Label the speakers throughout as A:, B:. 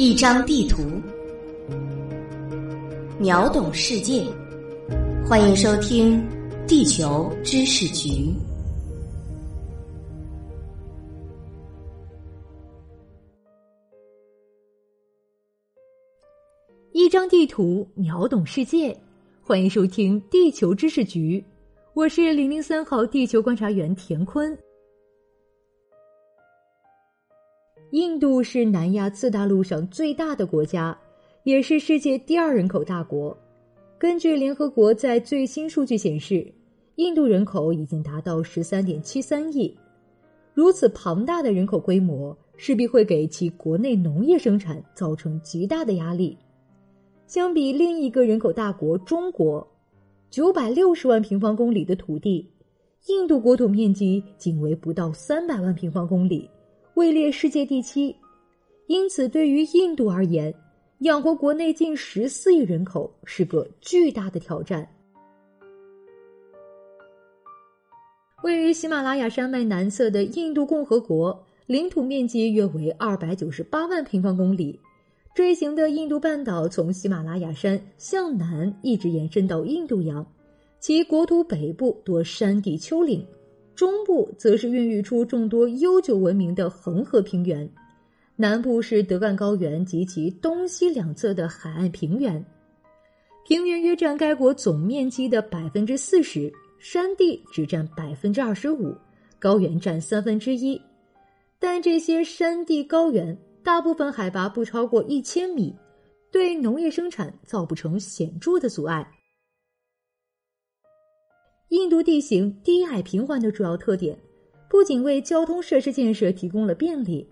A: 一张地图，秒懂世界。欢迎收听《地球知识局》。
B: 一张地图，秒懂世界。欢迎收听《地球知识局》，我是零零三号地球观察员田坤。印度是南亚次大陆上最大的国家，也是世界第二人口大国。根据联合国在最新数据显示，印度人口已经达到十三点七三亿。如此庞大的人口规模，势必会给其国内农业生产造成极大的压力。相比另一个人口大国中国，九百六十万平方公里的土地，印度国土面积仅为不到三百万平方公里。位列世界第七，因此对于印度而言，养活国内近十四亿人口是个巨大的挑战。位于喜马拉雅山脉南侧的印度共和国，领土面积约为二百九十八万平方公里。锥形的印度半岛从喜马拉雅山向南一直延伸到印度洋，其国土北部多山地丘陵。中部则是孕育出众多悠久文明的恒河平原，南部是德干高原及其东西两侧的海岸平原，平原约占该国总面积的百分之四十，山地只占百分之二十五，高原占三分之一。但这些山地高原大部分海拔不超过一千米，对农业生产造不成显著的阻碍。印度地形低矮平缓的主要特点，不仅为交通设施建设提供了便利，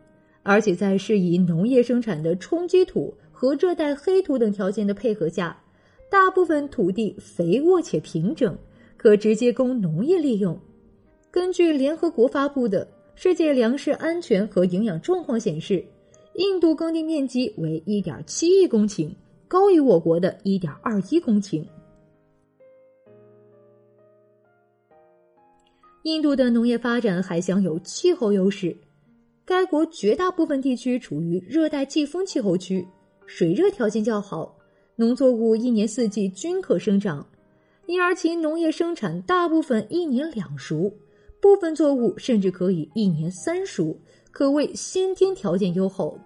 B: 而且在适宜农业生产的冲积土和热带黑土等条件的配合下，大部分土地肥沃且平整，可直接供农业利用。根据联合国发布的《世界粮食安全和营养状况》显示，印度耕地面积为1.7亿公顷，高于我国的1.21公顷。印度的农业发展还享有气候优势，该国绝大部分地区处于热带季风气候区，水热条件较好，农作物一年四季均可生长，因而其农业生产大部分一年两熟，部分作物甚至可以一年三熟，可谓先天条件优厚。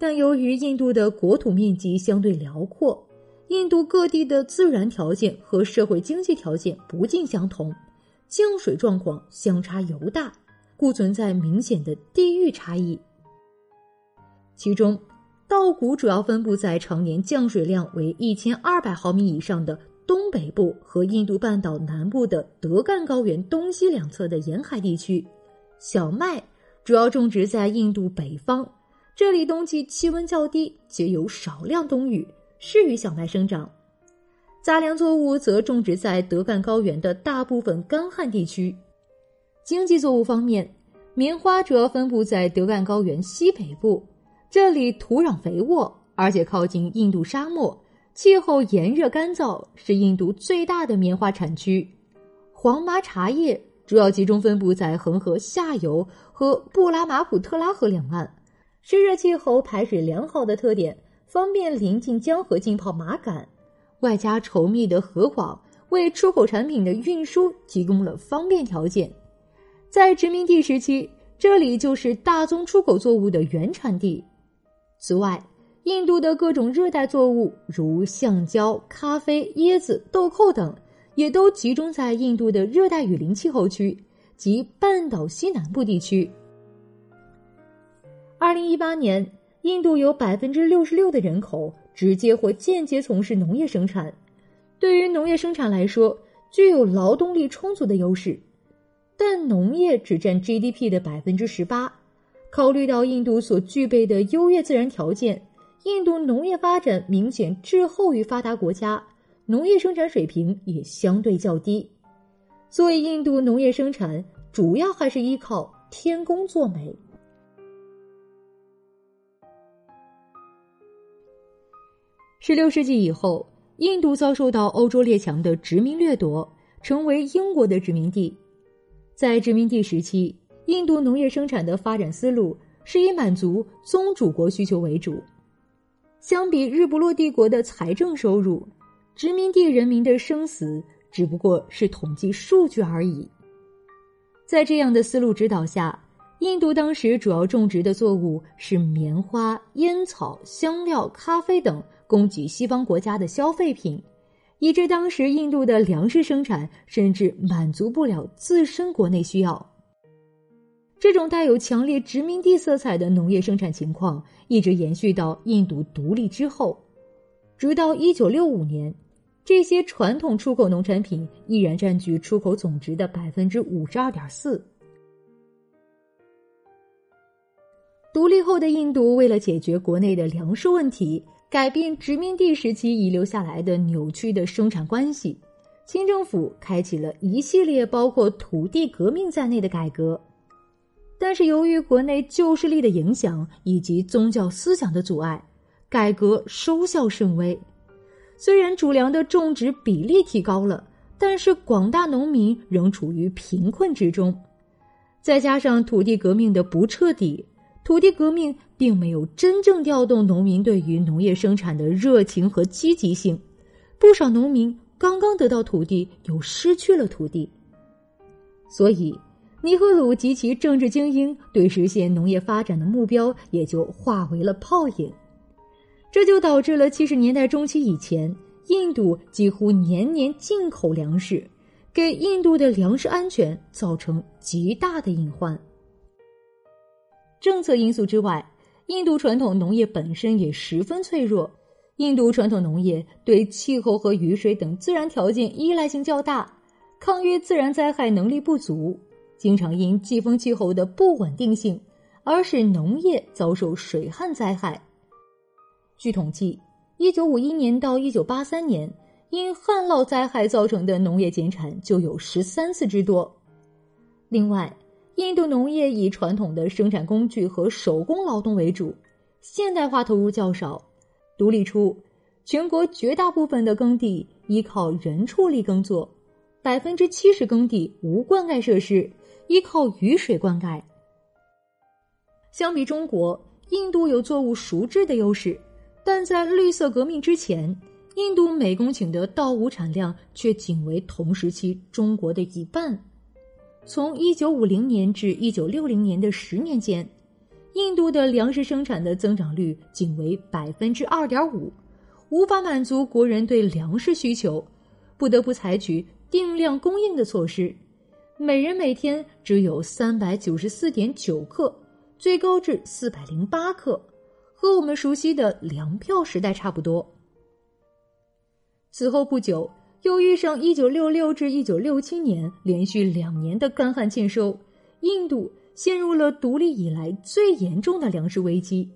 B: 但由于印度的国土面积相对辽阔，印度各地的自然条件和社会经济条件不尽相同。降水状况相差尤大，故存在明显的地域差异。其中，稻谷主要分布在常年降水量为一千二百毫米以上的东北部和印度半岛南部的德干高原东西两侧的沿海地区。小麦主要种植在印度北方，这里冬季气温较低，且有少量冬雨，适于小麦生长。杂粮作物则种植在德干高原的大部分干旱地区。经济作物方面，棉花主要分布在德干高原西北部，这里土壤肥沃，而且靠近印度沙漠，气候炎热干燥，是印度最大的棉花产区。黄麻茶叶主要集中分布在恒河下游和布拉马普特拉河两岸，湿热气候、排水良好的特点，方便临近江河浸泡麻杆。外加稠密的河网，为出口产品的运输提供了方便条件。在殖民地时期，这里就是大宗出口作物的原产地。此外，印度的各种热带作物，如橡胶、咖啡、椰子、豆蔻等，也都集中在印度的热带雨林气候区及半岛西南部地区。二零一八年，印度有百分之六十六的人口。直接或间接从事农业生产，对于农业生产来说，具有劳动力充足的优势。但农业只占 GDP 的百分之十八。考虑到印度所具备的优越自然条件，印度农业发展明显滞后于发达国家，农业生产水平也相对较低。所以，印度农业生产主要还是依靠天公作美。十六世纪以后，印度遭受到欧洲列强的殖民掠夺，成为英国的殖民地。在殖民地时期，印度农业生产的发展思路是以满足宗主国需求为主。相比日不落帝国的财政收入，殖民地人民的生死只不过是统计数据而已。在这样的思路指导下，印度当时主要种植的作物是棉花、烟草、香料、咖啡等，供给西方国家的消费品。以致当时印度的粮食生产甚至满足不了自身国内需要。这种带有强烈殖民地色彩的农业生产情况一直延续到印度独立之后，直到一九六五年，这些传统出口农产品依然占据出口总值的百分之五十二点四。独立后的印度为了解决国内的粮食问题。改变殖民地时期遗留下来的扭曲的生产关系，清政府开启了一系列包括土地革命在内的改革。但是，由于国内旧势力的影响以及宗教思想的阻碍，改革收效甚微。虽然主粮的种植比例提高了，但是广大农民仍处于贫困之中。再加上土地革命的不彻底。土地革命并没有真正调动农民对于农业生产的热情和积极性，不少农民刚刚得到土地又失去了土地，所以尼赫鲁及其政治精英对实现农业发展的目标也就化为了泡影，这就导致了七十年代中期以前，印度几乎年年进口粮食，给印度的粮食安全造成极大的隐患。政策因素之外，印度传统农业本身也十分脆弱。印度传统农业对气候和雨水等自然条件依赖性较大，抗约自然灾害能力不足，经常因季风气候的不稳定性而使农业遭受水旱灾害。据统计，一九五一年到一九八三年，因旱涝灾害造成的农业减产就有十三次之多。另外，印度农业以传统的生产工具和手工劳动为主，现代化投入较少。独立初，全国绝大部分的耕地依靠人畜力耕作，百分之七十耕地无灌溉设施，依靠雨水灌溉。相比中国，印度有作物熟制的优势，但在绿色革命之前，印度每公顷的稻谷产量却仅为同时期中国的一半。从一九五零年至一九六零年的十年间，印度的粮食生产的增长率仅为百分之二点五，无法满足国人对粮食需求，不得不采取定量供应的措施。每人每天只有三百九十四点九克，最高至四百零八克，和我们熟悉的粮票时代差不多。此后不久。又遇上一九六六至一九六七年连续两年的干旱欠收，印度陷入了独立以来最严重的粮食危机。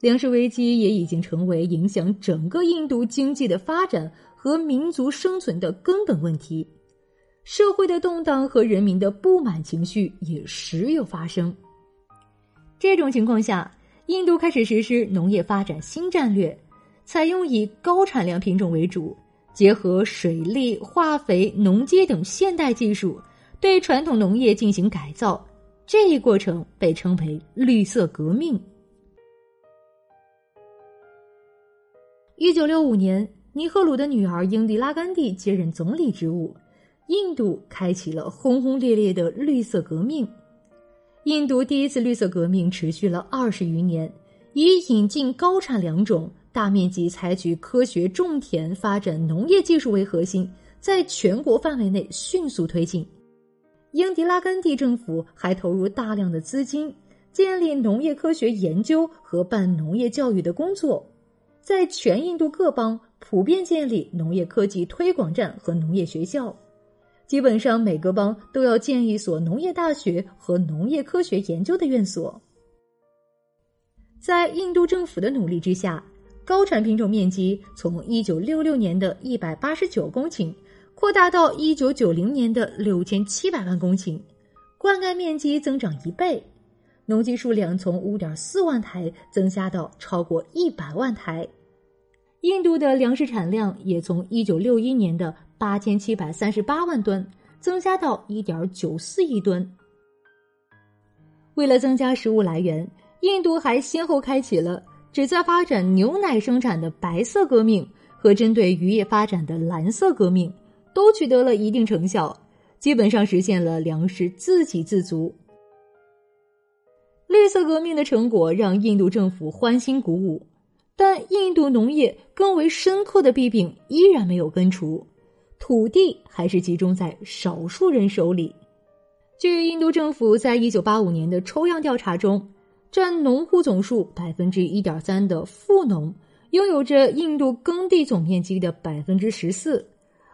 B: 粮食危机也已经成为影响整个印度经济的发展和民族生存的根本问题。社会的动荡和人民的不满情绪也时有发生。这种情况下，印度开始实施农业发展新战略，采用以高产量品种为主。结合水利、化肥、农机等现代技术，对传统农业进行改造，这一过程被称为“绿色革命”。一九六五年，尼赫鲁的女儿英迪拉甘地接任总理职务，印度开启了轰轰烈烈的绿色革命。印度第一次绿色革命持续了二十余年，以引进高产良种。大面积采取科学种田、发展农业技术为核心，在全国范围内迅速推进。英迪拉甘地政府还投入大量的资金，建立农业科学研究和办农业教育的工作，在全印度各邦普遍建立农业科技推广站和农业学校。基本上每个邦都要建一所农业大学和农业科学研究的院所。在印度政府的努力之下。高产品种面积从一九六六年的一百八十九公顷扩大到一九九零年的六千七百万公顷，灌溉面积增长一倍，农机数量从五点四万台增加到超过一百万台。印度的粮食产量也从一九六一年的八千七百三十八万吨增加到一点九四亿吨。为了增加食物来源。印度还先后开启了旨在发展牛奶生产的白色革命和针对渔业发展的蓝色革命，都取得了一定成效，基本上实现了粮食自给自足。绿色革命的成果让印度政府欢欣鼓舞，但印度农业更为深刻的弊病依然没有根除，土地还是集中在少数人手里。据印度政府在一九八五年的抽样调查中，占农户总数百分之一点三的富农拥有着印度耕地总面积的百分之十四，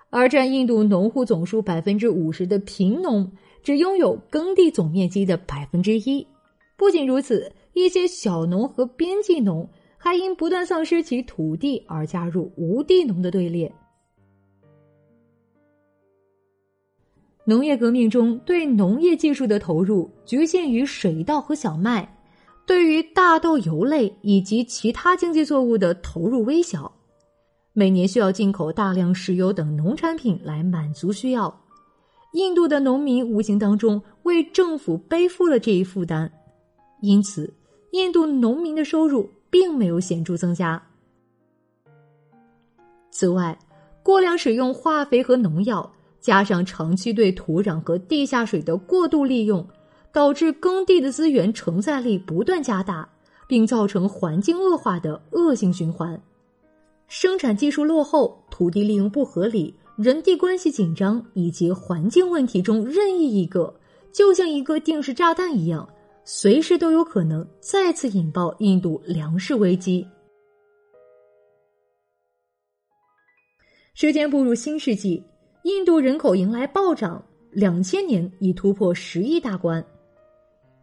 B: 而占印度农户总数百分之五十的贫农只拥有耕地总面积的百分之一。不仅如此，一些小农和边际农还因不断丧失其土地而加入无地农的队列。农业革命中对农业技术的投入局限于水稻和小麦，对于大豆、油类以及其他经济作物的投入微小。每年需要进口大量石油等农产品来满足需要，印度的农民无形当中为政府背负了这一负担。因此，印度农民的收入并没有显著增加。此外，过量使用化肥和农药，加上长期对土壤和地下水的过度利用，导致耕地的资源承载力不断加大，并造成环境恶化的恶性循环。生产技术落后、土地利用不合理、人地关系紧张以及环境问题中任意一个，就像一个定时炸弹一样。随时都有可能再次引爆印度粮食危机。时间步入新世纪，印度人口迎来暴涨，两千年已突破十亿大关，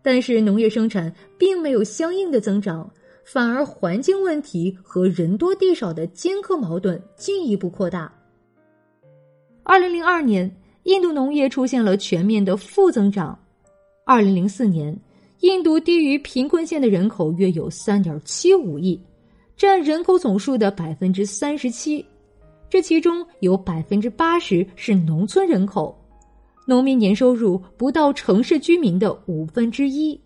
B: 但是农业生产并没有相应的增长，反而环境问题和人多地少的尖刻矛盾进一步扩大。二零零二年，印度农业出现了全面的负增长，二零零四年。印度低于贫困线的人口约有三点七五亿，占人口总数的百分之三十七，这其中有百分之八十是农村人口，农民年收入不到城市居民的五分之一。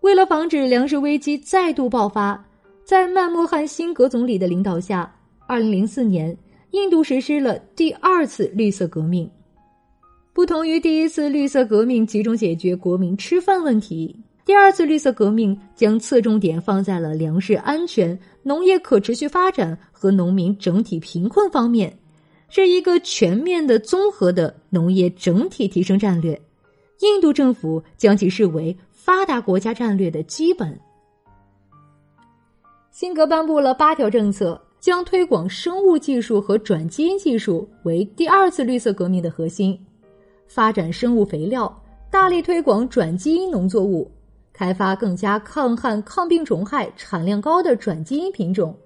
B: 为了防止粮食危机再度爆发，在曼莫汉·辛格总理的领导下，二零零四年，印度实施了第二次绿色革命。不同于第一次绿色革命集中解决国民吃饭问题，第二次绿色革命将侧重点放在了粮食安全、农业可持续发展和农民整体贫困方面，是一个全面的、综合的农业整体提升战略。印度政府将其视为发达国家战略的基本。辛格颁布了八条政策，将推广生物技术和转基因技术为第二次绿色革命的核心。发展生物肥料，大力推广转基因农作物，开发更加抗旱、抗病虫害、产量高的转基因品种，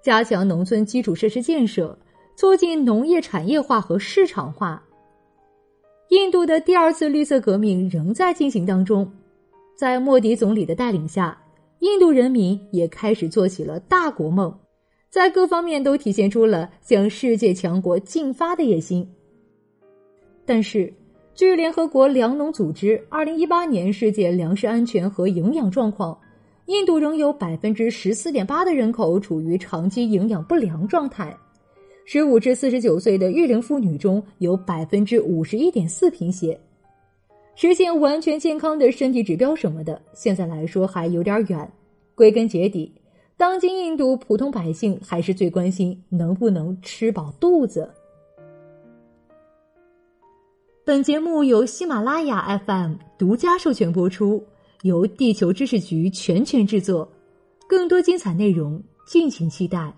B: 加强农村基础设施建设，促进农业产业化和市场化。印度的第二次绿色革命仍在进行当中，在莫迪总理的带领下，印度人民也开始做起了大国梦，在各方面都体现出了向世界强国进发的野心。但是。据联合国粮农组织二零一八年世界粮食安全和营养状况，印度仍有百分之十四点八的人口处于长期营养不良状态，十五至四十九岁的育龄妇女中有百分之五十一点四贫血，实现完全健康的身体指标什么的，现在来说还有点远。归根结底，当今印度普通百姓还是最关心能不能吃饱肚子。本节目由喜马拉雅 FM 独家授权播出，由地球知识局全权制作。更多精彩内容，敬请期待。